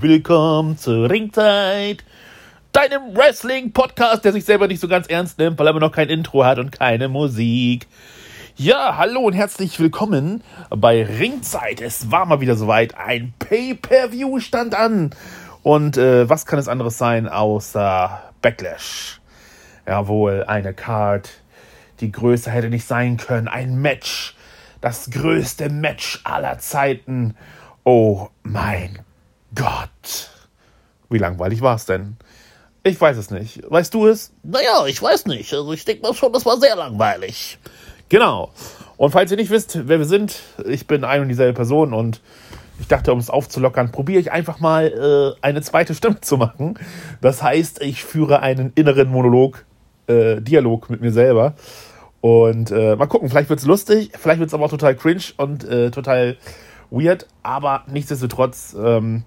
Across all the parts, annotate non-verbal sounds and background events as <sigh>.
Willkommen zur Ringzeit, deinem Wrestling-Podcast, der sich selber nicht so ganz ernst nimmt, weil er immer noch kein Intro hat und keine Musik. Ja, hallo und herzlich willkommen bei Ringzeit. Es war mal wieder soweit. Ein Pay-Per-View stand an. Und äh, was kann es anderes sein außer Backlash? Jawohl, eine Card, die größer hätte nicht sein können. Ein Match das größte Match aller Zeiten. Oh mein Gott. Wie langweilig war es denn? Ich weiß es nicht. Weißt du es? Naja, ich weiß nicht. Also ich denke mal schon, das war sehr langweilig. Genau. Und falls ihr nicht wisst, wer wir sind, ich bin ein und dieselbe Person und ich dachte, um es aufzulockern, probiere ich einfach mal äh, eine zweite Stimme zu machen. Das heißt, ich führe einen inneren Monolog, äh, Dialog mit mir selber. Und äh, mal gucken, vielleicht wird es lustig, vielleicht wird es aber auch total cringe und äh, total weird, aber nichtsdestotrotz, ähm,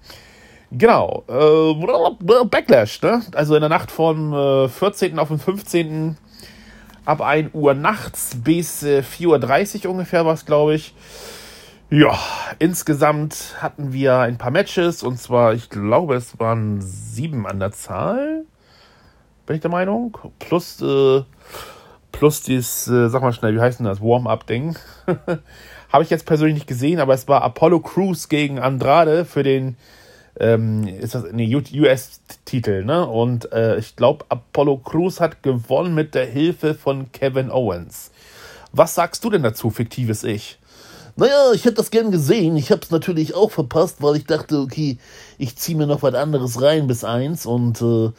genau, äh, Backlash, ne? Also in der Nacht vom äh, 14. auf den 15. ab 1 Uhr nachts bis äh, 4.30 Uhr ungefähr war es, glaube ich. Ja, insgesamt hatten wir ein paar Matches und zwar, ich glaube, es waren sieben an der Zahl. Bin ich der Meinung? Plus äh, plus dieses, äh, sag mal schnell, wie heißt denn das, Warm-Up-Ding. <laughs> Habe ich jetzt persönlich nicht gesehen, aber es war Apollo Crews gegen Andrade für den ähm, ist das nee, US-Titel, ne? Und äh, ich glaube, Apollo Crews hat gewonnen mit der Hilfe von Kevin Owens. Was sagst du denn dazu, fiktives Ich? Naja, ich hätte das gern gesehen. Ich habe es natürlich auch verpasst, weil ich dachte, okay, ich ziehe mir noch was anderes rein bis eins. Und äh,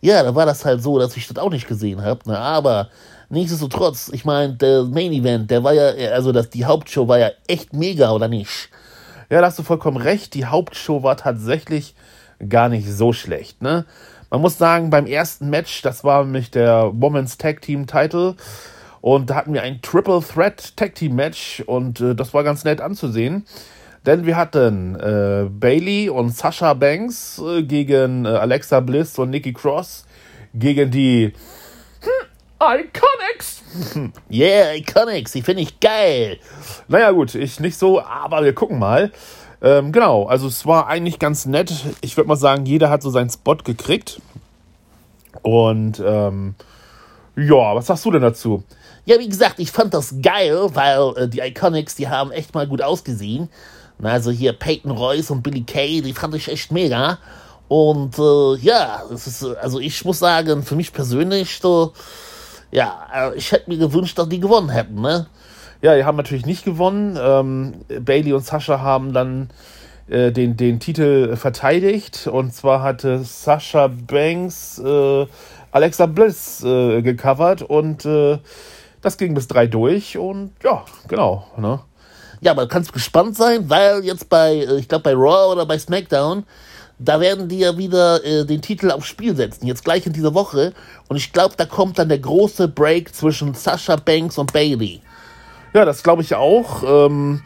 ja, da war das halt so, dass ich das auch nicht gesehen habe. Ne? Aber Nichtsdestotrotz, ich meine, der Main Event, der war ja, also das, die Hauptshow war ja echt mega, oder nicht? Ja, da hast du vollkommen recht. Die Hauptshow war tatsächlich gar nicht so schlecht, ne? Man muss sagen, beim ersten Match, das war nämlich der Women's Tag Team Title. Und da hatten wir ein Triple Threat Tag Team Match und äh, das war ganz nett anzusehen. Denn wir hatten äh, Bailey und Sasha Banks äh, gegen äh, Alexa Bliss und Nikki Cross gegen die Iconics! <laughs> Yeah, Iconics, die finde ich geil. Naja, gut, ich nicht so, aber wir gucken mal. Ähm, genau, also es war eigentlich ganz nett. Ich würde mal sagen, jeder hat so seinen Spot gekriegt. Und ähm, ja, was sagst du denn dazu? Ja, wie gesagt, ich fand das geil, weil äh, die Iconics, die haben echt mal gut ausgesehen. Also hier Peyton Royce und Billy Kay, die fand ich echt mega. Und äh, ja, es ist, also ich muss sagen, für mich persönlich, so, ja, äh, ich hätte mir gewünscht, dass die gewonnen hätten, ne? Ja, die haben natürlich nicht gewonnen. Ähm, Bailey und Sascha haben dann äh, den, den Titel verteidigt. Und zwar hatte Sascha Banks äh, Alexa Bliss äh, gecovert und äh, das ging bis drei durch. Und ja, genau. Ne? Ja, man kann gespannt sein, weil jetzt bei, äh, ich glaube bei Raw oder bei SmackDown da werden die ja wieder äh, den Titel aufs Spiel setzen, jetzt gleich in dieser Woche. Und ich glaube, da kommt dann der große Break zwischen Sasha Banks und Bailey. Ja, das glaube ich auch. Ähm,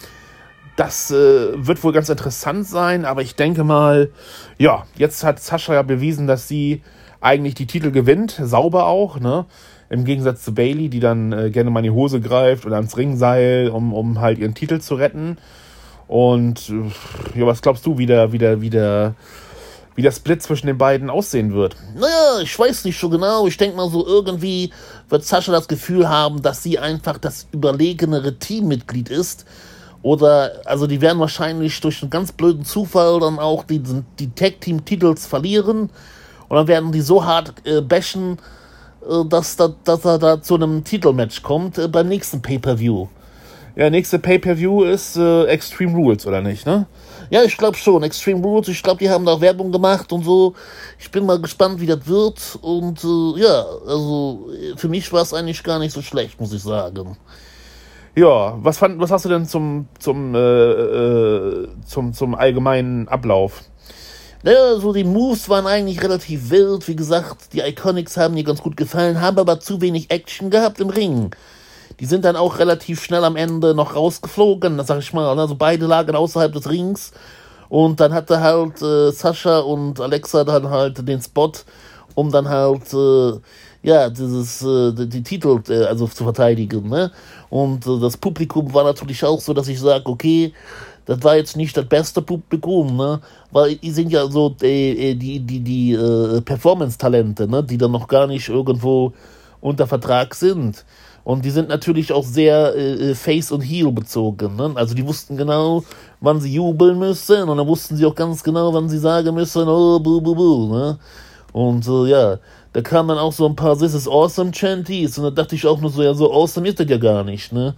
das äh, wird wohl ganz interessant sein, aber ich denke mal, ja, jetzt hat Sascha ja bewiesen, dass sie eigentlich die Titel gewinnt, sauber auch, ne? Im Gegensatz zu Bailey, die dann äh, gerne mal in die Hose greift oder ans Ringseil, um, um halt ihren Titel zu retten. Und äh, ja, was glaubst du, wie der, wie der, wie der wie der Split zwischen den beiden aussehen wird. Naja, ich weiß nicht so genau. Ich denke mal so, irgendwie wird Sascha das Gefühl haben, dass sie einfach das überlegenere Teammitglied ist. Oder, also die werden wahrscheinlich durch einen ganz blöden Zufall dann auch die, die Tag-Team-Titels verlieren. Und dann werden die so hart äh, bashen, äh, dass, dass, dass er da zu einem Titelmatch kommt äh, beim nächsten Pay-Per-View. Ja, nächste Pay-Per-View ist äh, Extreme Rules, oder nicht, ne? Ja, ich glaube schon. Extreme Rules, ich glaube, die haben da Werbung gemacht und so. Ich bin mal gespannt, wie das wird. Und äh, ja, also für mich war es eigentlich gar nicht so schlecht, muss ich sagen. Ja, was, fand, was hast du denn zum, zum, äh, äh, zum, zum allgemeinen Ablauf? Naja, so die Moves waren eigentlich relativ wild. Wie gesagt, die Iconics haben mir ganz gut gefallen, haben aber zu wenig Action gehabt im Ring. Die sind dann auch relativ schnell am Ende noch rausgeflogen, sag ich mal. Also beide lagen außerhalb des Rings. Und dann hatte halt äh, Sascha und Alexa dann halt den Spot, um dann halt, äh, ja, dieses, äh, die, die Titel äh, also zu verteidigen. Ne? Und äh, das Publikum war natürlich auch so, dass ich sage, okay, das war jetzt nicht das beste Publikum, ne? Weil die sind ja so äh, äh die, die, die äh, Performance-Talente, ne? Die dann noch gar nicht irgendwo unter Vertrag sind. Und die sind natürlich auch sehr äh, äh, Face- und Heel bezogen. Ne? Also die wussten genau, wann sie jubeln müssen und dann wussten sie auch ganz genau, wann sie sagen müssen, oh, bu, bu, bu. Ne? Und äh, ja, da kamen dann auch so ein paar This is awesome Chanties und da dachte ich auch nur so, ja, so awesome ist das ja gar nicht. Ne?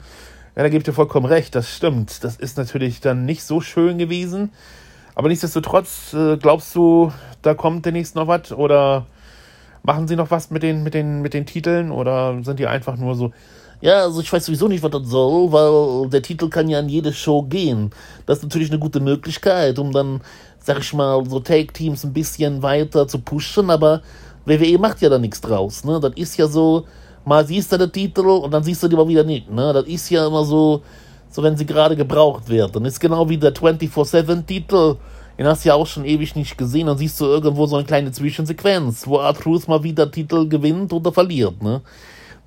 Ja, da gebe ich dir vollkommen recht, das stimmt. Das ist natürlich dann nicht so schön gewesen. Aber nichtsdestotrotz, äh, glaubst du, da kommt demnächst noch was? Oder machen sie noch was mit den, mit, den, mit den Titeln? Oder sind die einfach nur so. Ja, also ich weiß sowieso nicht, was das soll, weil der Titel kann ja an jede Show gehen. Das ist natürlich eine gute Möglichkeit, um dann, sag ich mal, so Take-Teams ein bisschen weiter zu pushen, aber WWE macht ja da nichts draus. Ne? Das ist ja so, mal siehst du den Titel und dann siehst du die mal wieder nicht. Ne? Das ist ja immer so, so wenn sie gerade gebraucht wird. Dann ist genau wie der 24-7-Titel. Den hast du ja auch schon ewig nicht gesehen. Dann siehst du irgendwo so eine kleine Zwischensequenz, wo Arthur mal wieder Titel gewinnt oder verliert. Ne?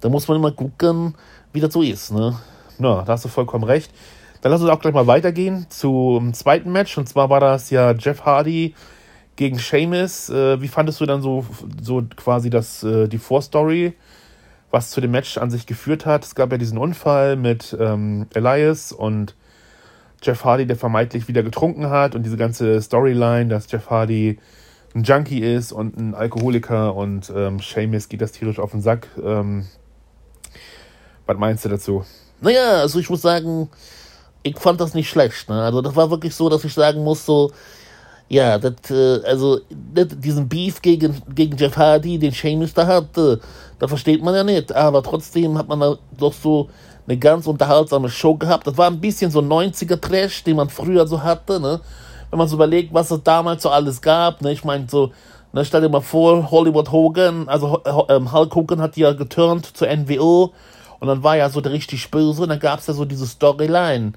Da muss man immer gucken, wie das so ist. Ne? Ja, da hast du vollkommen recht. Dann lass uns auch gleich mal weitergehen zum zweiten Match. Und zwar war das ja Jeff Hardy gegen Sheamus. Äh, wie fandest du dann so, so quasi das, äh, die Vorstory? was zu dem Match an sich geführt hat. Es gab ja diesen Unfall mit ähm, Elias und Jeff Hardy, der vermeintlich wieder getrunken hat und diese ganze Storyline, dass Jeff Hardy ein Junkie ist und ein Alkoholiker und ähm, Seamus geht das tierisch auf den Sack. Ähm, was meinst du dazu? Naja, also ich muss sagen, ich fand das nicht schlecht. Ne? Also das war wirklich so, dass ich sagen muss, so, ja, das, äh, also das, diesen Beef gegen, gegen Jeff Hardy, den Seamus da hat, äh, da versteht man ja nicht. Aber trotzdem hat man da doch so eine ganz unterhaltsame Show gehabt. Das war ein bisschen so 90er-Trash, den man früher so hatte, ne? Wenn man so überlegt, was es damals so alles gab, ne? Ich meine, so, ne, stell dir mal vor, Hollywood Hogan, also ähm, Hulk Hogan hat ja geturnt zur NWO und dann war ja so der richtig böse und dann gab es ja so diese Storyline,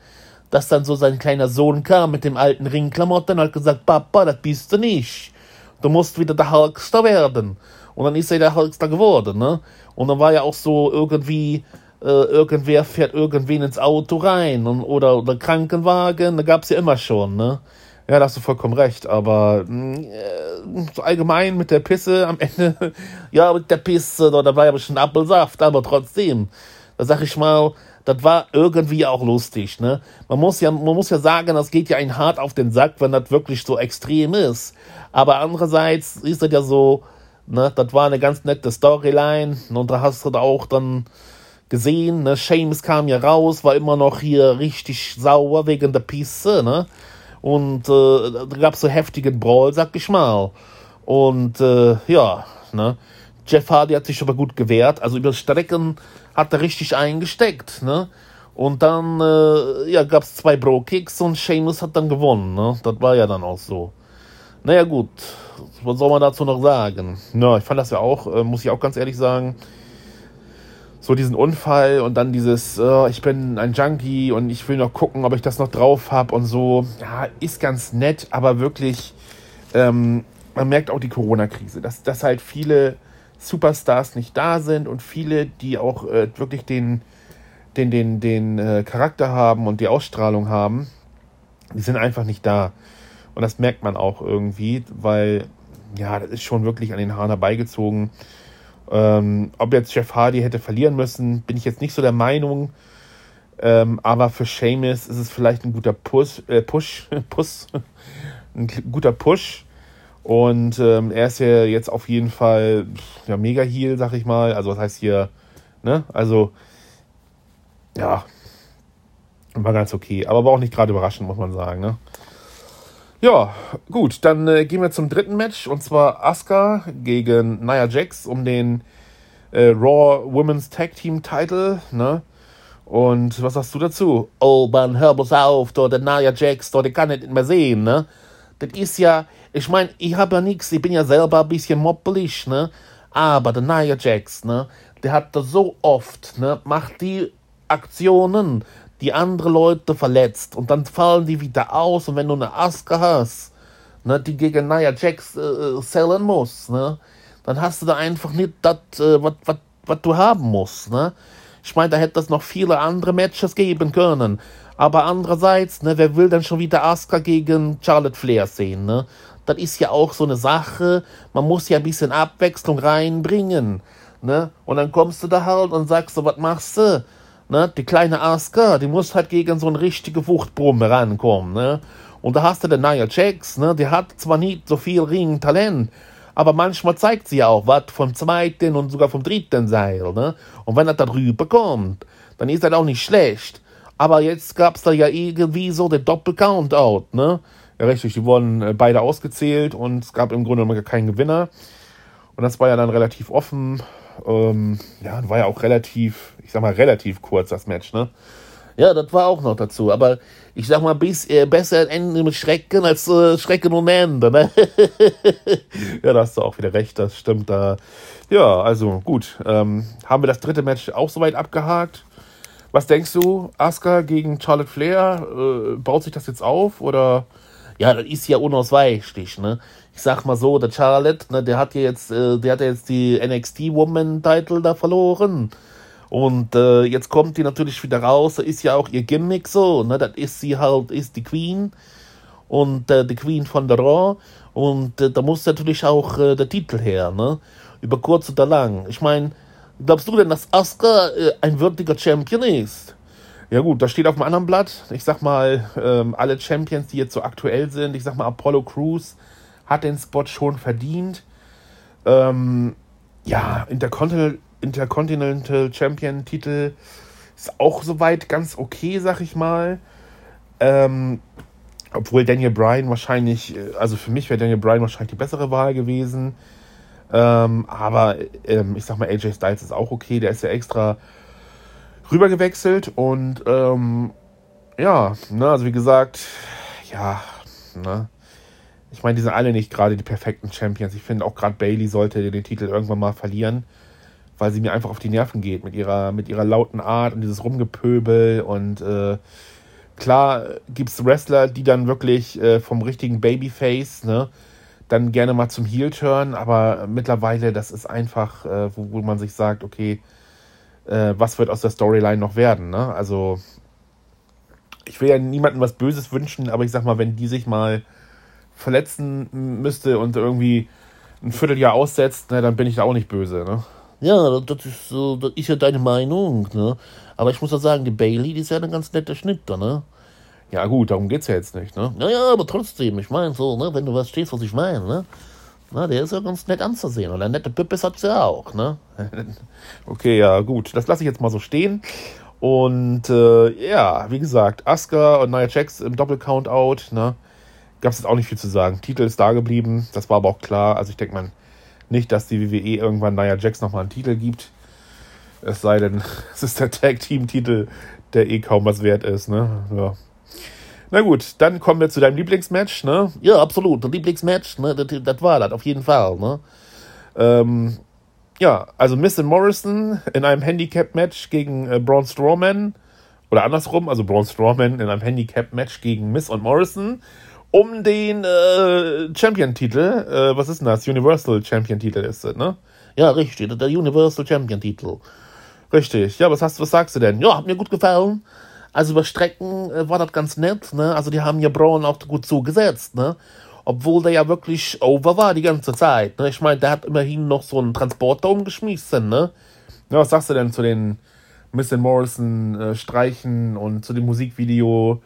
dass dann so sein kleiner Sohn kam mit dem alten Ringklamotten und hat gesagt, Papa, das bist du nicht. Du musst wieder der Hulkster werden. Und dann ist er der Hulkster geworden, ne? Und dann war ja auch so irgendwie, äh, irgendwer fährt irgendwen ins Auto rein und, oder, oder Krankenwagen, da gab's ja immer schon, ne? Ja, da hast du vollkommen recht, aber äh, so allgemein mit der Pisse am <laughs> Ende, ja, mit der Pisse, da war ja bestimmt Apfelsaft, aber trotzdem, da sag ich mal, das war irgendwie auch lustig, ne? Man muss ja, man muss ja sagen, das geht ja ein hart auf den Sack, wenn das wirklich so extrem ist. Aber andererseits ist das ja so, Ne, das war eine ganz nette Storyline. Und da hast du da auch dann gesehen, ne, Seamus kam ja raus, war immer noch hier richtig sauer wegen der Pisse, ne? Und äh, da gab es so heftigen Brawl, sag ich mal. Und äh, ja, ne? Jeff Hardy hat sich aber gut gewehrt. Also über Strecken hat er richtig eingesteckt, ne? Und dann äh, ja, gab es zwei Bro-Kicks und Seamus hat dann gewonnen, ne? Das war ja dann auch so. Naja, gut. Was soll man dazu noch sagen? Ja, ich fand das ja auch, äh, muss ich auch ganz ehrlich sagen, so diesen Unfall und dann dieses, äh, ich bin ein Junkie und ich will noch gucken, ob ich das noch drauf habe und so. Ja, ist ganz nett, aber wirklich, ähm, man merkt auch die Corona-Krise, dass, dass halt viele Superstars nicht da sind und viele, die auch äh, wirklich den, den, den, den äh, Charakter haben und die Ausstrahlung haben, die sind einfach nicht da. Und das merkt man auch irgendwie, weil, ja, das ist schon wirklich an den Haaren herbeigezogen. Ähm, ob jetzt Jeff Hardy hätte verlieren müssen, bin ich jetzt nicht so der Meinung. Ähm, aber für Seamus ist es vielleicht ein guter Push, äh, Push, <laughs> Push, ein guter Push. Und ähm, er ist ja jetzt auf jeden Fall ja, mega Heal, sag ich mal. Also was heißt hier, ne? Also, ja, war ganz okay. Aber war auch nicht gerade überraschend, muss man sagen, ne? Ja, gut, dann äh, gehen wir zum dritten Match und zwar Asuka gegen Nia Jax um den äh, Raw Women's Tag Team Title, ne? Und was sagst du dazu? Oh man, hör bloß auf, da, der Nia Jax, da, der kann nicht mehr sehen, ne? Das ist ja, ich meine, ich habe ja nichts, ich bin ja selber ein bisschen moppelig, ne? Aber der Nia Jax, ne? Der hat da so oft, ne? Macht die Aktionen, die andere Leute verletzt und dann fallen die wieder aus und wenn du eine Aske hast, ne, die gegen Nia Jax äh, sellen muss, ne, dann hast du da einfach nicht das, äh, was du haben musst, ne? Ich meine, da hätte es noch viele andere Matches geben können. Aber andererseits, ne, wer will denn schon wieder Asuka gegen Charlotte Flair sehen, ne? Das ist ja auch so eine Sache, man muss ja ein bisschen Abwechslung reinbringen, ne? Und dann kommst du da halt und sagst so, was machst du? Ne? Die kleine Asuka, die muss halt gegen so eine richtige Wuchtbrumme rankommen, ne? Und da hast du den Nia Jax, ne? Die hat zwar nicht so viel Ring-Talent, aber manchmal zeigt sie auch was vom zweiten und sogar vom dritten Seil, ne? Und wenn er da drüber kommt, dann ist das auch nicht schlecht. Aber jetzt gab es da ja irgendwie so den Doppel-Countout, ne? Ja, richtig, die wurden äh, beide ausgezählt und es gab im Grunde keinen Gewinner. Und das war ja dann relativ offen. Ähm, ja, war ja auch relativ, ich sag mal, relativ kurz das Match, ne? Ja, das war auch noch dazu. Aber ich sag mal, bis, äh, besser Ende mit Schrecken als äh, Schrecken ohne Ende. Ne? <laughs> ja, da hast du auch wieder recht, das stimmt da. Ja, also gut. Ähm, haben wir das dritte Match auch soweit abgehakt? Was denkst du, Asuka gegen Charlotte Flair? Äh, baut sich das jetzt auf oder? Ja, das ist ja unausweichlich, ne? Ich sag mal so, der Charlotte, ne, der hat ja jetzt, äh, der hat ja jetzt die NXT Woman Title da verloren. Und äh, jetzt kommt die natürlich wieder raus, da ist ja auch ihr Gimmick so, ne? Das ist sie halt, ist die Queen und äh, die Queen von der Raw. Und äh, da muss natürlich auch äh, der Titel her, ne? Über kurz oder lang. Ich meine, glaubst du denn, dass Asuka äh, ein würdiger Champion ist? Ja gut, das steht auf dem anderen Blatt. Ich sag mal, ähm, alle Champions, die jetzt so aktuell sind, ich sag mal, Apollo Crews hat den Spot schon verdient. Ähm, ja, Intercontinental Intercontinental Champion Titel ist auch soweit ganz okay, sag ich mal. Ähm, obwohl Daniel Bryan wahrscheinlich, äh, also für mich wäre Daniel Bryan wahrscheinlich die bessere Wahl gewesen. Ähm, aber ähm, ich sag mal, AJ Styles ist auch okay. Der ist ja extra rübergewechselt und ähm, ja, ne, also wie gesagt, ja, ne. Ich meine, die sind alle nicht gerade die perfekten Champions. Ich finde auch gerade Bailey sollte den Titel irgendwann mal verlieren weil sie mir einfach auf die Nerven geht mit ihrer, mit ihrer lauten Art und dieses Rumgepöbel und äh, klar gibt es Wrestler, die dann wirklich äh, vom richtigen Babyface, ne, dann gerne mal zum Heel turn, aber mittlerweile, das ist einfach, äh, wo, wo, man sich sagt, okay, äh, was wird aus der Storyline noch werden, ne? Also, ich will ja niemandem was Böses wünschen, aber ich sag mal, wenn die sich mal verletzen müsste und irgendwie ein Vierteljahr aussetzt, ne, dann bin ich da auch nicht böse, ne? Ja, das ist, so, das ist ja deine Meinung, ne? Aber ich muss ja sagen, die Bailey, die ist ja ein ganz netter Schnitter, ne? Ja, gut, darum geht's ja jetzt nicht, ne? Naja, aber trotzdem, ich meine so, ne, wenn du was stehst, was ich meine, ne? Na, der ist ja ganz nett anzusehen. Und eine nette Pippis hat sie ja auch, ne? <laughs> okay, ja, gut. Das lasse ich jetzt mal so stehen. Und äh, ja, wie gesagt, Asuka und Nia Jax im Doppel-Countout, ne? Gab es jetzt auch nicht viel zu sagen. Titel ist da geblieben, das war aber auch klar. Also ich denke, man nicht, dass die WWE irgendwann Nia Jax nochmal einen Titel gibt. Es sei denn, <laughs> es ist der Tag-Team-Titel, der eh kaum was wert ist, ne? Ja. Na gut, dann kommen wir zu deinem Lieblingsmatch, ne? Ja, absolut. Lieblingsmatch, ne? Das, das war das, auf jeden Fall, ne? Ähm, ja, also Miss and Morrison in einem Handicap-Match gegen äh, Braun Strowman. Oder andersrum, also Braun Strowman in einem Handicap-Match gegen Miss und Morrison um den äh, Champion-Titel. Äh, was ist denn das? Universal Champion-Titel ist das, ne? Ja, richtig, der Universal Champion-Titel. Richtig. Ja, was hast was sagst du denn? Ja, hat mir gut gefallen. Also über Strecken äh, war das ganz nett, ne? Also die haben ja Braun auch gut zugesetzt, ne? Obwohl der ja wirklich over war die ganze Zeit, ne? Ich meine, der hat immerhin noch so einen Transporter umgeschmissen, ne? Ja, was sagst du denn zu den Miss Morrison äh, Streichen und zu dem Musikvideo?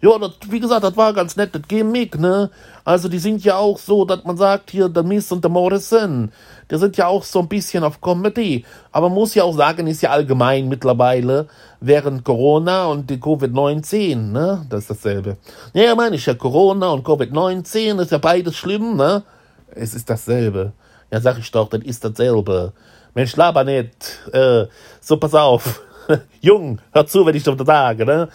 Ja, das, wie gesagt, das war ganz nett, das Gimmick, ne? Also, die sind ja auch so, dass man sagt, hier, der Miss und der Morrison, die sind ja auch so ein bisschen auf Comedy. Aber man muss ja auch sagen, ist ja allgemein mittlerweile während Corona und die Covid-19, ne? Das ist dasselbe. Ja, meine ich ja, Corona und Covid-19 ist ja beides schlimm, ne? Es ist dasselbe. Ja, sag ich doch, das ist dasselbe. Mensch, laber nicht. Äh, so, pass auf. <laughs> Jung, hör zu, wenn ich das sage, ne?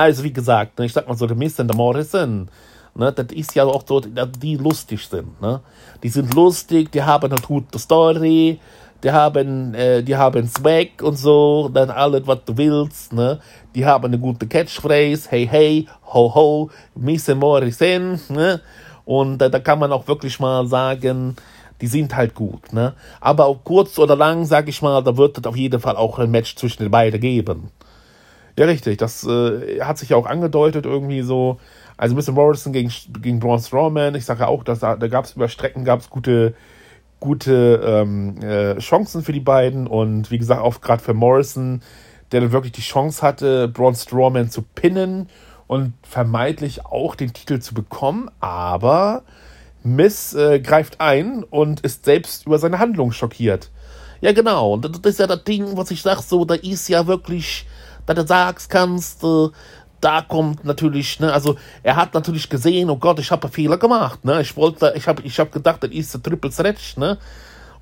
Also wie gesagt, ne, ich sag mal so, Miss und der Morrison, ne, das ist ja auch so, die lustig sind. Ne? Die sind lustig, die haben eine gute Story, die haben, äh, die haben Swag und so, dann alles, was du willst. Ne? Die haben eine gute Catchphrase, hey, hey, ho, ho, Miss Morrison. Ne? Und äh, da kann man auch wirklich mal sagen, die sind halt gut, ne? Aber auch kurz oder lang, sag ich mal, da wird es auf jeden Fall auch ein Match zwischen den beiden geben. Ja, richtig, das äh, hat sich ja auch angedeutet irgendwie so. Also Mr. Morrison gegen, gegen Braun Strowman, ich sage ja auch, dass da, da gab es über Strecken gab es gute, gute ähm, äh, Chancen für die beiden und wie gesagt auch gerade für Morrison, der dann wirklich die Chance hatte, Braun Strowman zu pinnen und vermeintlich auch den Titel zu bekommen, aber Miss äh, greift ein und ist selbst über seine Handlung schockiert. Ja, genau. Und das ist ja das Ding, was ich sag, so, da ist ja wirklich, da du sagst kannst, äh, da kommt natürlich, ne, also er hat natürlich gesehen, oh Gott, ich habe Fehler gemacht, ne, ich wollte, ich habe ich hab gedacht, das ist ein Triple Threat, ne,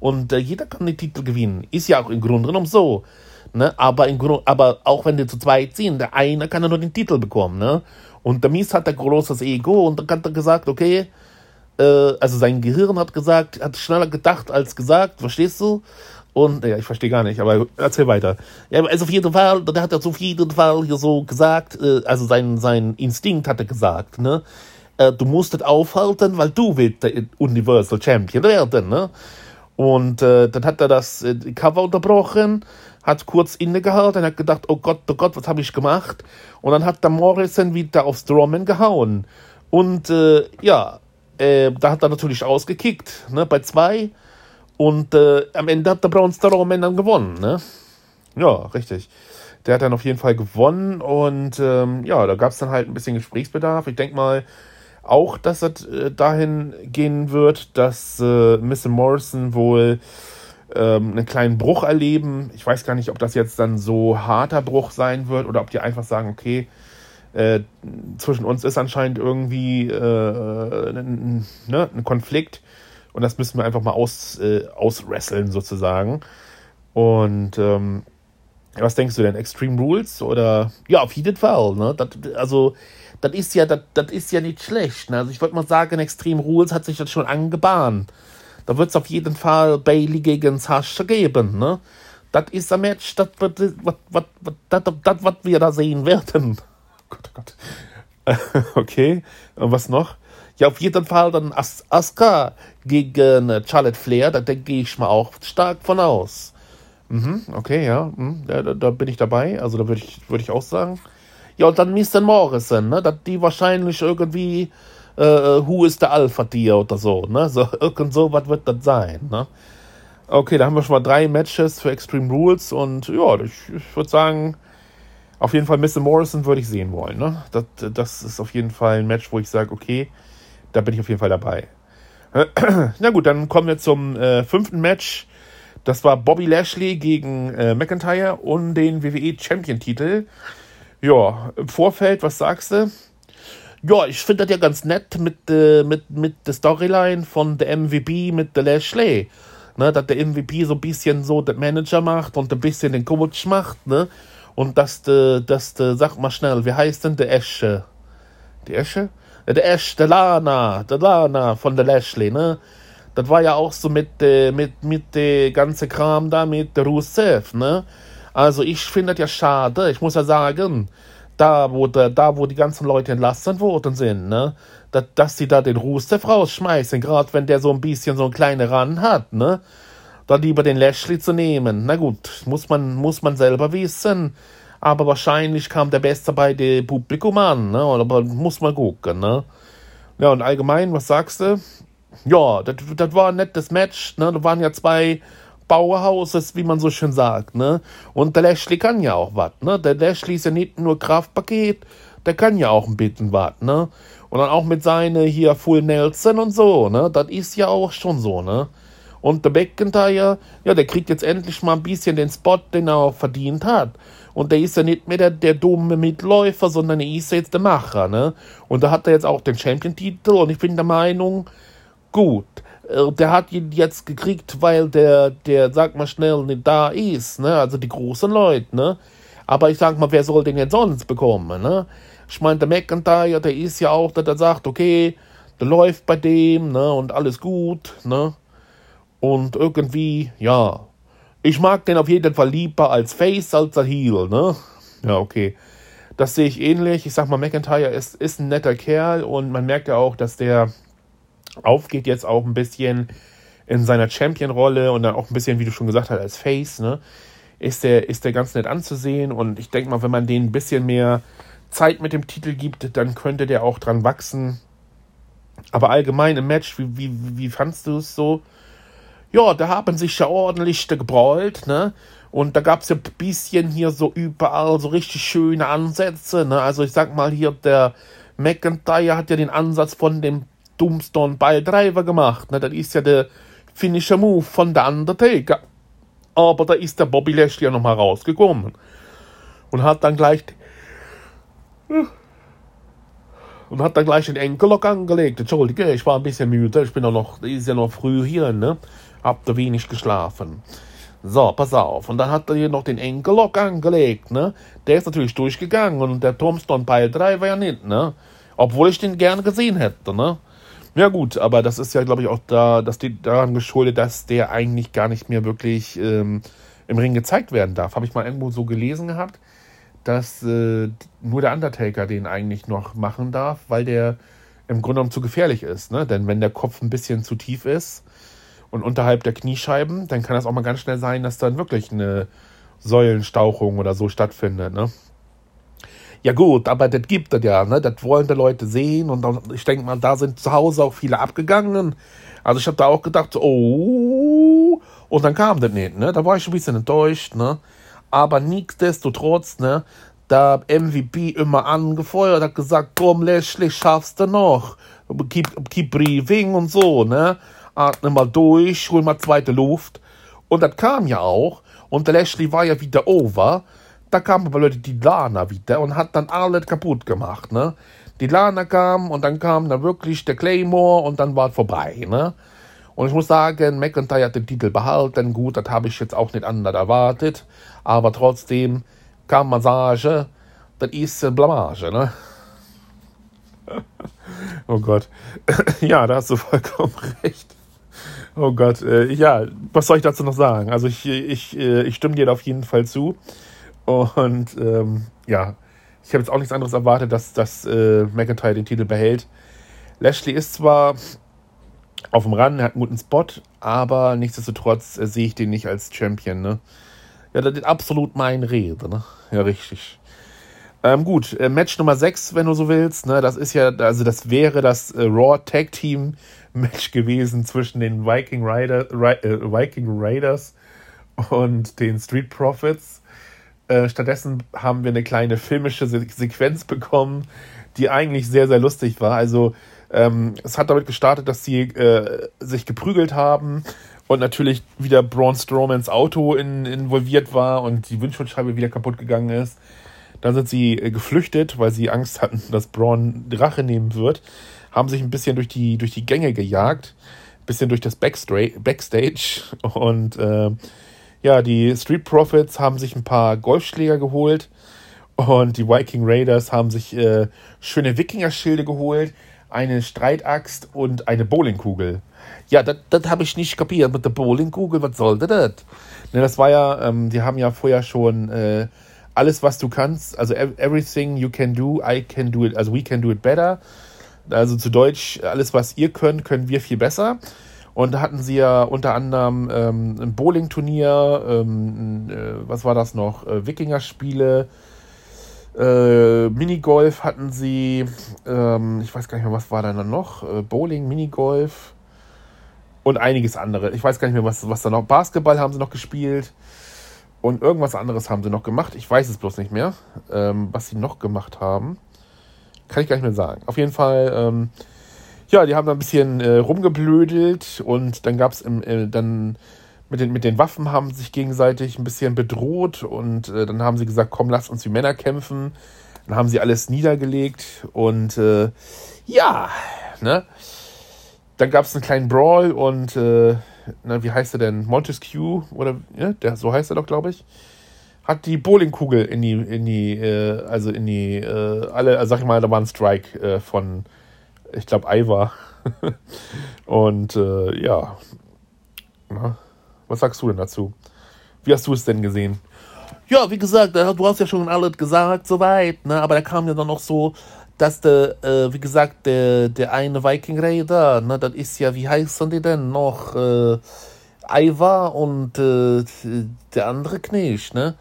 und äh, jeder kann den Titel gewinnen, ist ja auch im Grunde genommen so, ne, aber im Grunde, aber auch wenn die zu zweit sind, der eine kann ja nur den Titel bekommen, ne, und der Mies hat ein großes Ego und dann hat er gesagt, okay, äh, also sein Gehirn hat gesagt, hat schneller gedacht als gesagt, verstehst du? Und, ja, ich verstehe gar nicht, aber erzähl weiter. Ja, also auf jeden Fall, der hat er auf jeden Fall hier so gesagt, äh, also sein, sein Instinkt hat er gesagt, ne? Äh, du musst es aufhalten, weil du willst der Universal Champion werden, ne? Und äh, dann hat er das äh, Cover unterbrochen, hat kurz innegehalten, hat gedacht, oh Gott, oh Gott, was habe ich gemacht? Und dann hat der Morrison wieder auf Strowman gehauen. Und äh, ja, äh, da hat er natürlich ausgekickt, ne, bei zwei. Und äh, am Ende hat der Braun Strowman dann gewonnen, ne? Ja, richtig. Der hat dann auf jeden Fall gewonnen und ähm, ja, da gab es dann halt ein bisschen Gesprächsbedarf. Ich denke mal auch, dass es äh, dahin gehen wird, dass äh, Miss Morrison wohl ähm, einen kleinen Bruch erleben. Ich weiß gar nicht, ob das jetzt dann so harter Bruch sein wird oder ob die einfach sagen, okay, äh, zwischen uns ist anscheinend irgendwie äh, ein, ne, ein Konflikt und das müssen wir einfach mal aus, äh, auswresteln sozusagen. Und ähm, was denkst du denn? Extreme Rules oder ja, auf jeden Fall. Ne? Das, also das ist ja, ja nicht schlecht. Ne? Also ich würde mal sagen, Extreme Rules hat sich das schon angebahnt. Da wird es auf jeden Fall Bailey gegen Sascha geben. Ne? Das ist ein Match, das, was wir da sehen werden. <laughs> Gott, oh Gott. <laughs> okay, und was noch? Ja, auf jeden Fall dann As Asuka gegen äh, Charlotte Flair, da denke ich mal auch stark von aus. Mhm, okay, ja, mhm, da, da, bin ich dabei, also da würde ich, würd ich auch sagen. Ja, und dann Mr. Morrison, ne, dass die wahrscheinlich irgendwie, äh, äh Who is der Alpha-Tier oder so, ne, so, <laughs> irgend so was wird das sein, ne. Okay, da haben wir schon mal drei Matches für Extreme Rules und ja, ich, ich würde sagen, auf jeden Fall Mr. Morrison würde ich sehen wollen. Ne? Das, das ist auf jeden Fall ein Match, wo ich sage, okay, da bin ich auf jeden Fall dabei. <clears throat> Na gut, dann kommen wir zum äh, fünften Match. Das war Bobby Lashley gegen äh, McIntyre und den WWE Champion Titel. Ja, im Vorfeld, was sagst du? Ja, ich finde das ja ganz nett mit, äh, mit, mit der Storyline von der MVP mit der Lashley. Ne, dass der MVP so ein bisschen so den Manager macht und ein bisschen den Coach macht, ne? Und dass de, dass de, sag mal schnell, wie heißt denn der Esche? Die Esche? Der der Lana, der Lana von der Lashley, ne? Das war ja auch so mit, äh, mit, mit der ganze Kram da mit der Rusev, ne? Also ich finde das ja schade, ich muss ja sagen, da wo, de, da wo die ganzen Leute entlassen worden sind, ne? dass, dass sie da den Rusev rausschmeißen, gerade wenn der so ein bisschen so einen kleinen Ran hat, ne? da lieber den Lashley zu nehmen. Na gut, muss man, muss man selber wissen. Aber wahrscheinlich kam der Beste bei dem Publikum an, ne? Aber muss man gucken, ne? Ja, und allgemein, was sagst du? Ja, das, war ein nettes Match, ne? Da waren ja zwei Powerhouses, wie man so schön sagt, ne? Und der Lashley kann ja auch was, ne? Der Lashley ist ja nicht nur Kraftpaket, der kann ja auch ein bisschen was, ne? Und dann auch mit seinen hier Full Nelson und so, ne? Das ist ja auch schon so, ne? Und der McIntyre, ja, der kriegt jetzt endlich mal ein bisschen den Spot, den er auch verdient hat. Und der ist ja nicht mehr der, der dumme Mitläufer, sondern er ist jetzt der Macher, ne? Und da hat er jetzt auch den Champion-Titel und ich bin der Meinung, gut, äh, der hat ihn jetzt gekriegt, weil der, der, sag mal schnell, nicht da ist, ne? Also die großen Leute, ne? Aber ich sag mal, wer soll den jetzt sonst bekommen, ne? Ich meine, der McIntyre, der ist ja auch, dass er sagt, okay, der läuft bei dem, ne? Und alles gut, ne? Und irgendwie, ja, ich mag den auf jeden Fall lieber als Face als als Heel, ne? Ja, okay. Das sehe ich ähnlich. Ich sag mal, McIntyre ist, ist ein netter Kerl und man merkt ja auch, dass der aufgeht jetzt auch ein bisschen in seiner Champion-Rolle und dann auch ein bisschen, wie du schon gesagt hast, als Face, ne? Ist der, ist der ganz nett anzusehen und ich denke mal, wenn man denen ein bisschen mehr Zeit mit dem Titel gibt, dann könnte der auch dran wachsen. Aber allgemein im Match, wie, wie, wie fandst du es so? Ja, da haben sich ja ordentlich gebrüllt, ne? Und da gab es ja ein bisschen hier so überall so richtig schöne Ansätze, ne? Also ich sag mal hier, der McIntyre hat ja den Ansatz von dem Doomstone Ball Driver gemacht, ne? Das ist ja der Finisher Move von der Undertaker. Aber da ist der Bobby Lashley ja nochmal rausgekommen. Und hat dann gleich und hat dann gleich den Enkellock angelegt. Entschuldige, ich war ein bisschen müde. Ich bin ja noch, ist ja noch früh hier, ne? Hab da wenig geschlafen. So, pass auf. Und dann hat er hier noch den Enkellock angelegt, ne? Der ist natürlich durchgegangen und der Tombstone Pile 3 war ja nicht, ne? Obwohl ich den gerne gesehen hätte, ne? Ja gut, aber das ist ja, glaube ich, auch da, dass die daran geschuldet, dass der eigentlich gar nicht mehr wirklich ähm, im Ring gezeigt werden darf. Habe ich mal irgendwo so gelesen gehabt dass äh, nur der Undertaker den eigentlich noch machen darf, weil der im Grunde genommen zu gefährlich ist. Ne? Denn wenn der Kopf ein bisschen zu tief ist und unterhalb der Kniescheiben, dann kann das auch mal ganz schnell sein, dass dann wirklich eine Säulenstauchung oder so stattfindet. Ne? Ja gut, aber das gibt es ja, ne? Das wollen die Leute sehen und ich denke mal, da sind zu Hause auch viele abgegangen. Also ich habe da auch gedacht, oh, und dann kam das nicht, ne? Da war ich ein bisschen enttäuscht, ne? Aber nichtsdestotrotz, ne, da MVP immer angefeuert, hat gesagt, komm Leslie, schaffst du noch. Keep, keep breathing und so, ne. Atme mal durch, hol mal zweite Luft. Und das kam ja auch. Und der Lashley war ja wieder over. Da kam aber Leute die Lana wieder und hat dann alles kaputt gemacht, ne. Die Lana kam und dann kam dann wirklich der Claymore und dann war es vorbei, ne. Und ich muss sagen, McIntyre hat den Titel behalten. Gut, das habe ich jetzt auch nicht anders erwartet. Aber trotzdem, kam Massage, das ist äh, Blamage, ne? <laughs> oh Gott. <laughs> ja, da hast du vollkommen <laughs> recht. Oh Gott, äh, ja, was soll ich dazu noch sagen? Also ich, ich, äh, ich stimme dir da auf jeden Fall zu. Und ähm, ja, ich habe jetzt auch nichts anderes erwartet, dass, dass äh, McIntyre den Titel behält. Lashley ist zwar auf dem Run, er hat einen guten Spot, aber nichtsdestotrotz äh, sehe ich den nicht als Champion. Ne? Ja, das ist absolut mein Rede. Ne? Ja, richtig. Ähm, gut, äh, Match Nummer 6, wenn du so willst. Ne? Das ist ja, also das wäre das äh, Raw Tag Team Match gewesen zwischen den Viking, Rider, Ri äh, Viking Raiders und den Street Profits. Äh, stattdessen haben wir eine kleine filmische Se Sequenz bekommen, die eigentlich sehr, sehr lustig war. Also ähm, es hat damit gestartet, dass sie äh, sich geprügelt haben und natürlich wieder Braun Strowmans Auto in, involviert war und die Windschutzscheibe wieder kaputt gegangen ist. Dann sind sie äh, geflüchtet, weil sie Angst hatten, dass Braun Drache nehmen wird. Haben sich ein bisschen durch die, durch die Gänge gejagt, ein bisschen durch das Backstra Backstage <laughs> und äh, ja, die Street Profits haben sich ein paar Golfschläger geholt und die Viking Raiders haben sich äh, schöne Wikinger-Schilde geholt eine Streitaxt und eine Bowlingkugel. Ja, das habe ich nicht kapiert mit der Bowlingkugel. Was sollte das? Ne, das war ja, ähm, die haben ja vorher schon äh, alles, was du kannst, also everything you can do, I can do it, also we can do it better. Also zu Deutsch, alles, was ihr könnt, können wir viel besser. Und da hatten sie ja unter anderem ähm, ein Bowling-Turnier, ähm, äh, was war das noch? Äh, Wikinger-Spiele, äh, Minigolf hatten sie, ähm, ich weiß gar nicht mehr, was war da noch? Äh, Bowling, Minigolf und einiges andere. Ich weiß gar nicht mehr, was, was da noch. Basketball haben sie noch gespielt und irgendwas anderes haben sie noch gemacht. Ich weiß es bloß nicht mehr, ähm, was sie noch gemacht haben. Kann ich gar nicht mehr sagen. Auf jeden Fall, ähm, ja, die haben da ein bisschen äh, rumgeblödelt und dann gab es äh, dann mit den, mit den Waffen haben sich gegenseitig ein bisschen bedroht und äh, dann haben sie gesagt, komm, lass uns wie Männer kämpfen. Dann haben sie alles niedergelegt und äh, ja, ne? Dann gab es einen kleinen Brawl und äh, na, wie heißt er denn? Montesquieu oder ja, der, so heißt er doch, glaube ich. Hat die Bowlingkugel in die, in die, äh, also in die, äh, alle, also sag ich mal, da war ein Strike äh, von, ich glaube, Ivar. <laughs> und äh, ja. Na, was sagst du denn dazu? Wie hast du es denn gesehen? Ja, wie gesagt, du hast ja schon alles gesagt, soweit, ne? Aber da kam ja dann noch so dass der, äh, wie gesagt, der, der eine Viking Raider, ne, das ist ja, wie heißen die denn noch? Äh, Ivar und äh, der andere Knecht, ne?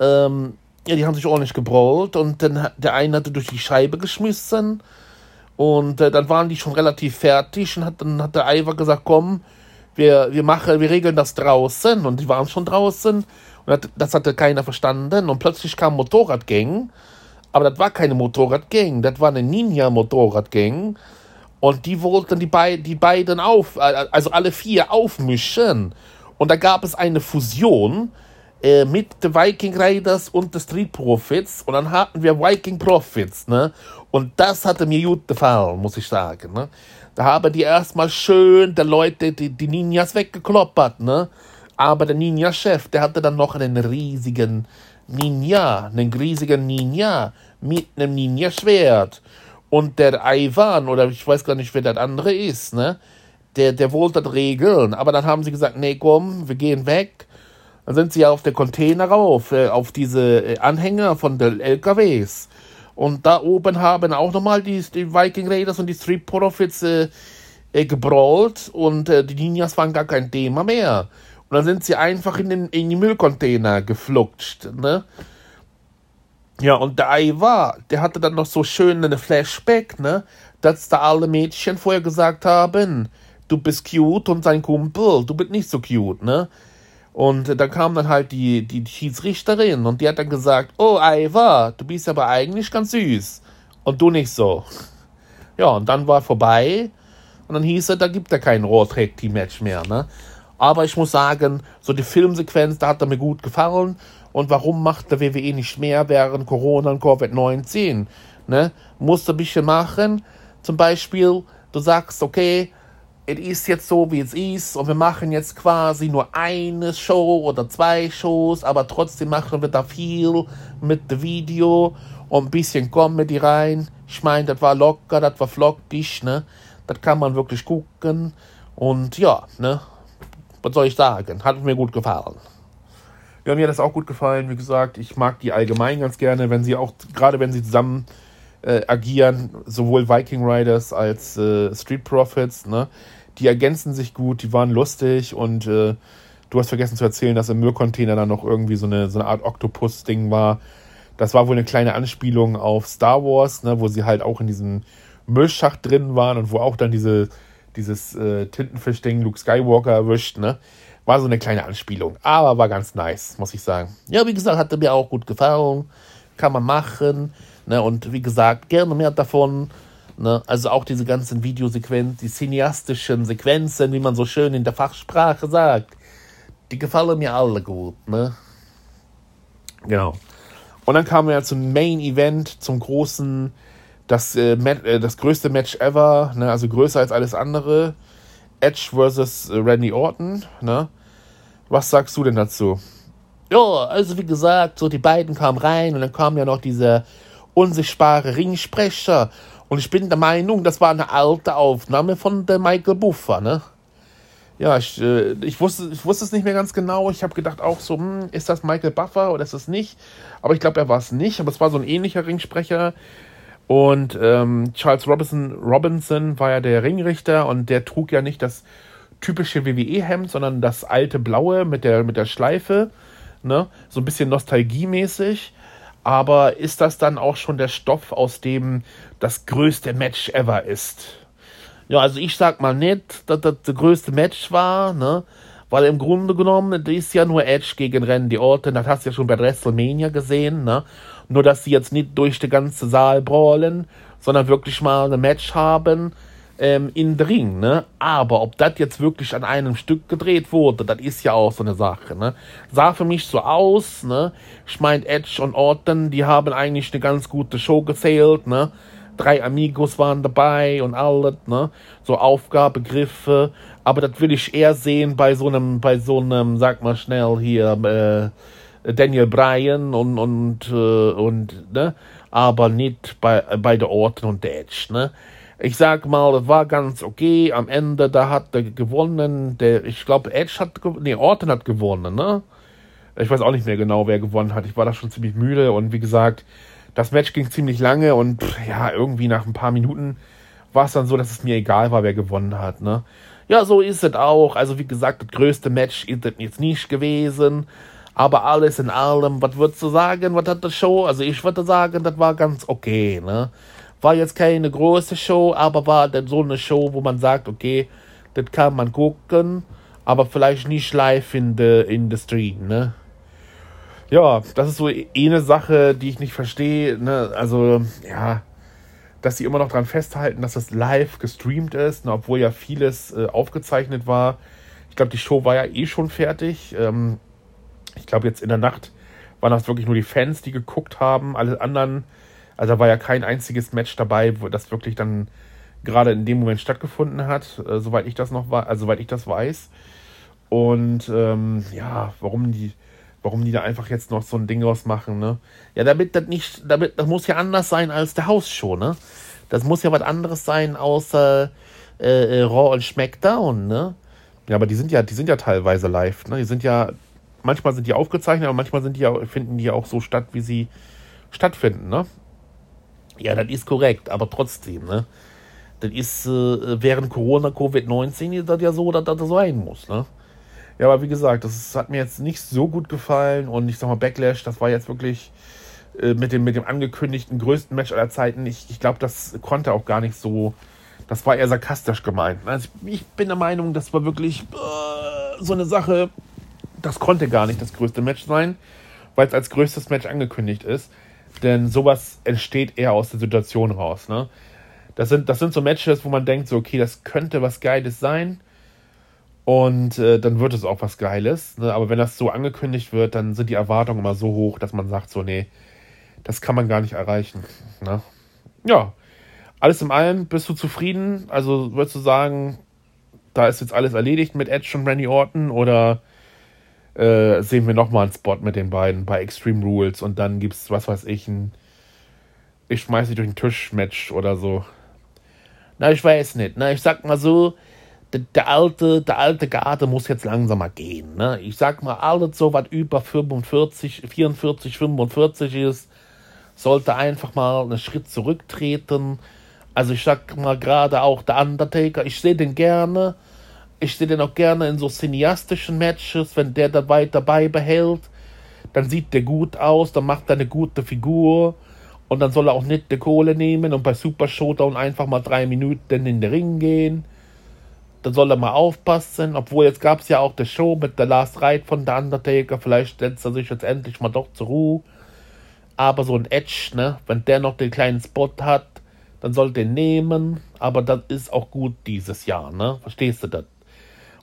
Ähm, ja, die haben sich ordentlich gebrollt und dann der eine hatte durch die Scheibe geschmissen und äh, dann waren die schon relativ fertig und hat, dann hat der Ivar gesagt, komm, wir, wir machen, wir regeln das draußen und die waren schon draußen und das hatte keiner verstanden und plötzlich kam Motorradgang, aber das war keine Motorradgang, das war eine Ninja-Motorradgang und die wollten die, Be die beiden auf, äh, also alle vier aufmischen und da gab es eine Fusion äh, mit den Viking Raiders und den Street Profits und dann hatten wir Viking Profits, ne? Und das hatte mir gut gefallen, muss ich sagen, ne? Da haben die erstmal schön der Leute die, die Ninjas weggekloppert, ne? Aber der Ninja-Chef, der hatte dann noch einen riesigen Ninja, einen riesigen Ninja mit einem Ninja-Schwert. Und der Ivan, oder ich weiß gar nicht, wer der andere ist, ne? Der, der wollte das regeln. Aber dann haben sie gesagt, nee, komm, wir gehen weg. Dann sind sie ja auf der Container rauf, äh, auf diese äh, Anhänger von den LKWs. Und da oben haben auch nochmal die, die Viking Raiders und die Street Profits äh, äh, gebrawlt und äh, die Ninjas waren gar kein Thema mehr. Und dann sind sie einfach in den, in die Müllcontainer geflutscht, ne? Ja, und der Ivar, der hatte dann noch so schön eine Flashback, ne? Dass da alle Mädchen vorher gesagt haben, du bist cute und sein Kumpel, du bist nicht so cute, ne? Und da kam dann halt die, die Schiedsrichterin und die hat dann gesagt, oh Iva, du bist aber eigentlich ganz süß. Und du nicht so. Ja, und dann war vorbei und dann hieß es, da gibt er kein Raw Tag Team Match mehr, ne? Aber ich muss sagen, so die Filmsequenz, da hat er mir gut gefallen. Und warum macht der WWE nicht mehr während Corona und Covid-19? Ne? Du ein bisschen machen. Zum Beispiel, du sagst, okay, es ist jetzt so, wie es ist und wir machen jetzt quasi nur eine Show oder zwei Shows, aber trotzdem machen wir da viel mit dem Video und ein bisschen Comedy rein. Ich meine, das war locker, das war flockig, ne? Das kann man wirklich gucken und ja, ne? Was soll ich sagen? Hat mir gut gefallen. Ja, mir hat das auch gut gefallen. Wie gesagt, ich mag die allgemein ganz gerne, wenn sie auch, gerade wenn sie zusammen äh, agieren, sowohl Viking Riders als äh, Street Profits, ne? Die ergänzen sich gut, die waren lustig und äh, du hast vergessen zu erzählen, dass im Müllcontainer dann noch irgendwie so eine, so eine Art Oktopus-Ding war. Das war wohl eine kleine Anspielung auf Star Wars, ne, wo sie halt auch in diesem Müllschacht drin waren und wo auch dann diese, dieses äh, Tintenfisch-Ding Luke Skywalker erwischt, ne? War so eine kleine Anspielung. Aber war ganz nice, muss ich sagen. Ja, wie gesagt, hatte mir auch gut gefallen. Kann man machen. Ne? Und wie gesagt, gerne mehr davon. Ne? Also auch diese ganzen Videosequenzen, die cineastischen Sequenzen, wie man so schön in der Fachsprache sagt, die gefallen mir alle gut. Ne? Genau. Und dann kamen wir zum Main Event, zum großen, das, äh, äh, das größte Match ever, ne? also größer als alles andere. Edge versus Randy Orton. Ne? Was sagst du denn dazu? Ja, also wie gesagt, so die beiden kamen rein und dann kam ja noch dieser unsichtbare Ringsprecher und ich bin der Meinung, das war eine alte Aufnahme von der Michael Buffer, ne? Ja, ich, äh, ich, wusste, ich wusste es nicht mehr ganz genau. Ich habe gedacht auch so, hm, ist das Michael Buffer oder ist es nicht? Aber ich glaube, er war es nicht. Aber es war so ein ähnlicher Ringsprecher. Und ähm, Charles Robinson, Robinson war ja der Ringrichter und der trug ja nicht das typische WWE-Hemd, sondern das alte blaue mit der, mit der Schleife. Ne? So ein bisschen nostalgiemäßig. Aber ist das dann auch schon der Stoff, aus dem das größte Match ever ist? Ja, also ich sag mal nicht, dass das das größte Match war, ne? Weil im Grunde genommen, das ist ja nur Edge gegen Randy Orton, das hast du ja schon bei WrestleMania gesehen, ne? Nur, dass sie jetzt nicht durch den ganzen Saal brawlen, sondern wirklich mal ein Match haben, ähm, in den Ring, ne? Aber ob das jetzt wirklich an einem Stück gedreht wurde, das ist ja auch so eine Sache, ne? Sah für mich so aus, ne? Ich meine, Edge und Orton, die haben eigentlich eine ganz gute Show gezählt, ne? Drei Amigos waren dabei und alles, ne? So Aufgabegriffe. Aber das will ich eher sehen bei so einem, bei so einem, sag mal schnell hier, äh, Daniel Bryan und, und, äh, und, ne? Aber nicht bei, bei der Orton und Edge, ne? Ich sag mal, war ganz okay. Am Ende, da hat er gewonnen. Der, ich glaube, Edge hat, nee, Orton hat gewonnen, ne? Ich weiß auch nicht mehr genau, wer gewonnen hat. Ich war da schon ziemlich müde und wie gesagt, das Match ging ziemlich lange und pff, ja, irgendwie nach ein paar Minuten war es dann so, dass es mir egal war, wer gewonnen hat. Ne? Ja, so ist es auch. Also wie gesagt, das größte Match ist es jetzt nicht gewesen. Aber alles in allem, was würdest du sagen, was hat das Show? Also ich würde sagen, das war ganz okay. Ne? War jetzt keine große Show, aber war dann so eine Show, wo man sagt, okay, das kann man gucken, aber vielleicht nicht live in der in the Stream. Ne? Ja, das ist so eine Sache, die ich nicht verstehe. Ne? Also, ja, dass sie immer noch daran festhalten, dass das live gestreamt ist, ne? obwohl ja vieles äh, aufgezeichnet war. Ich glaube, die Show war ja eh schon fertig. Ähm, ich glaube, jetzt in der Nacht waren das wirklich nur die Fans, die geguckt haben. Alle anderen, also da war ja kein einziges Match dabei, wo das wirklich dann gerade in dem Moment stattgefunden hat, äh, soweit ich das noch war, also soweit ich das weiß. Und ähm, ja, warum die warum die da einfach jetzt noch so ein Ding draus machen, ne? Ja, damit das nicht, damit, das muss ja anders sein als der Hausshow, ne? Das muss ja was anderes sein außer äh, äh, Raw und Schmackdown, ne? Ja, aber die sind ja, die sind ja teilweise live, ne? Die sind ja, manchmal sind die aufgezeichnet, aber manchmal sind die finden die ja auch so statt, wie sie stattfinden, ne? Ja, das ist korrekt, aber trotzdem, ne? Das ist äh, während Corona, Covid-19 ist das ja so, dass das so sein muss, ne? Ja, aber wie gesagt, das hat mir jetzt nicht so gut gefallen und ich sag mal, Backlash, das war jetzt wirklich äh, mit, dem, mit dem angekündigten größten Match aller Zeiten. Ich, ich glaube, das konnte auch gar nicht so. Das war eher sarkastisch gemeint. Also ich, ich bin der Meinung, das war wirklich äh, so eine Sache, das konnte gar nicht das größte Match sein, weil es als größtes Match angekündigt ist. Denn sowas entsteht eher aus der Situation raus. Ne? Das, sind, das sind so Matches, wo man denkt, so, okay, das könnte was Geiles sein und äh, dann wird es auch was Geiles. Ne? Aber wenn das so angekündigt wird, dann sind die Erwartungen immer so hoch, dass man sagt, so, nee, das kann man gar nicht erreichen. Ne? Ja, alles in allem, bist du zufrieden? Also würdest du sagen, da ist jetzt alles erledigt mit Edge und Randy Orton oder äh, sehen wir nochmal einen Spot mit den beiden bei Extreme Rules und dann gibt es, was weiß ich, ein ich schmeiß dich durch den Tisch-Match oder so. Na, ich weiß nicht. Na, ich sag mal so, der, der, alte, der alte Garde muss jetzt langsamer gehen. Ne? Ich sag mal, alles so, was über 45, 44, 45 ist, sollte einfach mal einen Schritt zurücktreten. Also ich sag mal gerade auch der Undertaker, ich sehe den gerne. Ich sehe den auch gerne in so cineastischen Matches, wenn der da weiter beibehält. Dann sieht der gut aus, dann macht er eine gute Figur. Und dann soll er auch nicht die Kohle nehmen und bei Super Showdown einfach mal drei Minuten in den Ring gehen da soll er mal aufpassen. Obwohl jetzt gab es ja auch die Show mit der Last Ride von der Undertaker. Vielleicht setzt er sich jetzt endlich mal doch zur Ruhe. Aber so ein Edge, ne, wenn der noch den kleinen Spot hat, dann soll den nehmen. Aber das ist auch gut dieses Jahr, ne? Verstehst du das?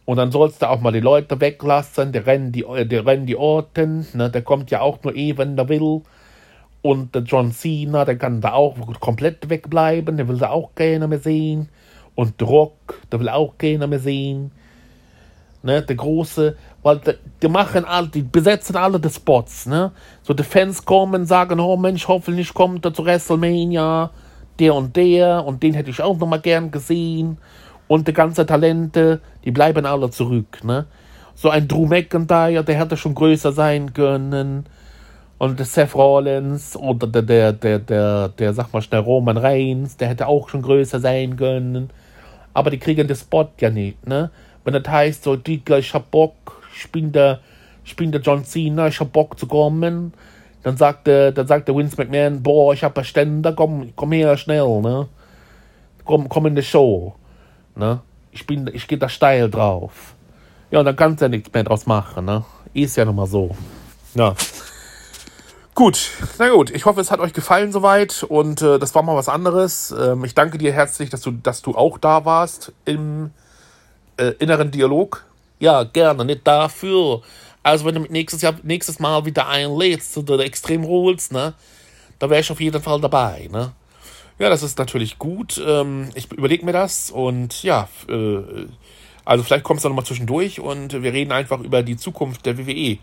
Und dann sollst du auch mal die Leute weglassen. Der rennen die, der rennen die Orten, ne? Der kommt ja auch nur eh, wenn der will. Und der John Cena, der kann da auch komplett wegbleiben. Der will da auch keiner mehr sehen. Und Druck, da will auch keiner mehr sehen. Ne, der große, weil die, die machen alle, die besetzen alle die Spots, ne? So die Fans kommen, sagen, oh Mensch, hoffentlich kommt er zu WrestleMania, der und der, und den hätte ich auch noch mal gern gesehen. Und die ganzen Talente, die bleiben alle zurück, ne? So ein Drew McIntyre, der hätte schon größer sein können. Und der Seth Rollins oder der, der, der, der, der, sag mal schnell, Roman Reigns, der hätte auch schon größer sein können aber die kriegen den Spot ja nicht, ne? Wenn das heißt, so, Digga, ich hab Bock, ich bin der, ich bin der John Cena, ich hab Bock zu kommen, dann sagt der, dann sagt der Vince McMahon, boah, ich hab einen Ständer, komm, komm her schnell, ne? Komm, komm in die Show, ne? Ich ich geh da steil drauf. Ja, und dann kannst du ja nichts mehr draus machen, ne? Ist ja nun mal so. Ja. Gut, na gut, ich hoffe, es hat euch gefallen soweit und äh, das war mal was anderes. Ähm, ich danke dir herzlich, dass du, dass du auch da warst im äh, inneren Dialog. Ja, gerne, nicht dafür. Also wenn du nächstes, Jahr, nächstes Mal wieder einlädst zu der Extreme Rules, ne, da wäre ich auf jeden Fall dabei, ne. Ja, das ist natürlich gut. Ähm, ich überlege mir das und ja, äh, also vielleicht kommst du nochmal zwischendurch und wir reden einfach über die Zukunft der WWE.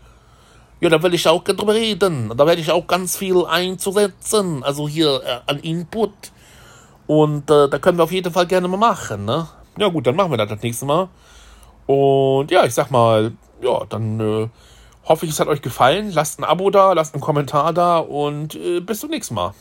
Ja, da will ich auch drüber reden. Da werde ich auch ganz viel einzusetzen. Also hier äh, an Input. Und äh, da können wir auf jeden Fall gerne mal machen, ne? Ja, gut, dann machen wir das das nächste Mal. Und ja, ich sag mal, ja, dann äh, Hoffe ich, es hat euch gefallen. Lasst ein Abo da, lasst einen Kommentar da und äh, bis zum nächsten Mal.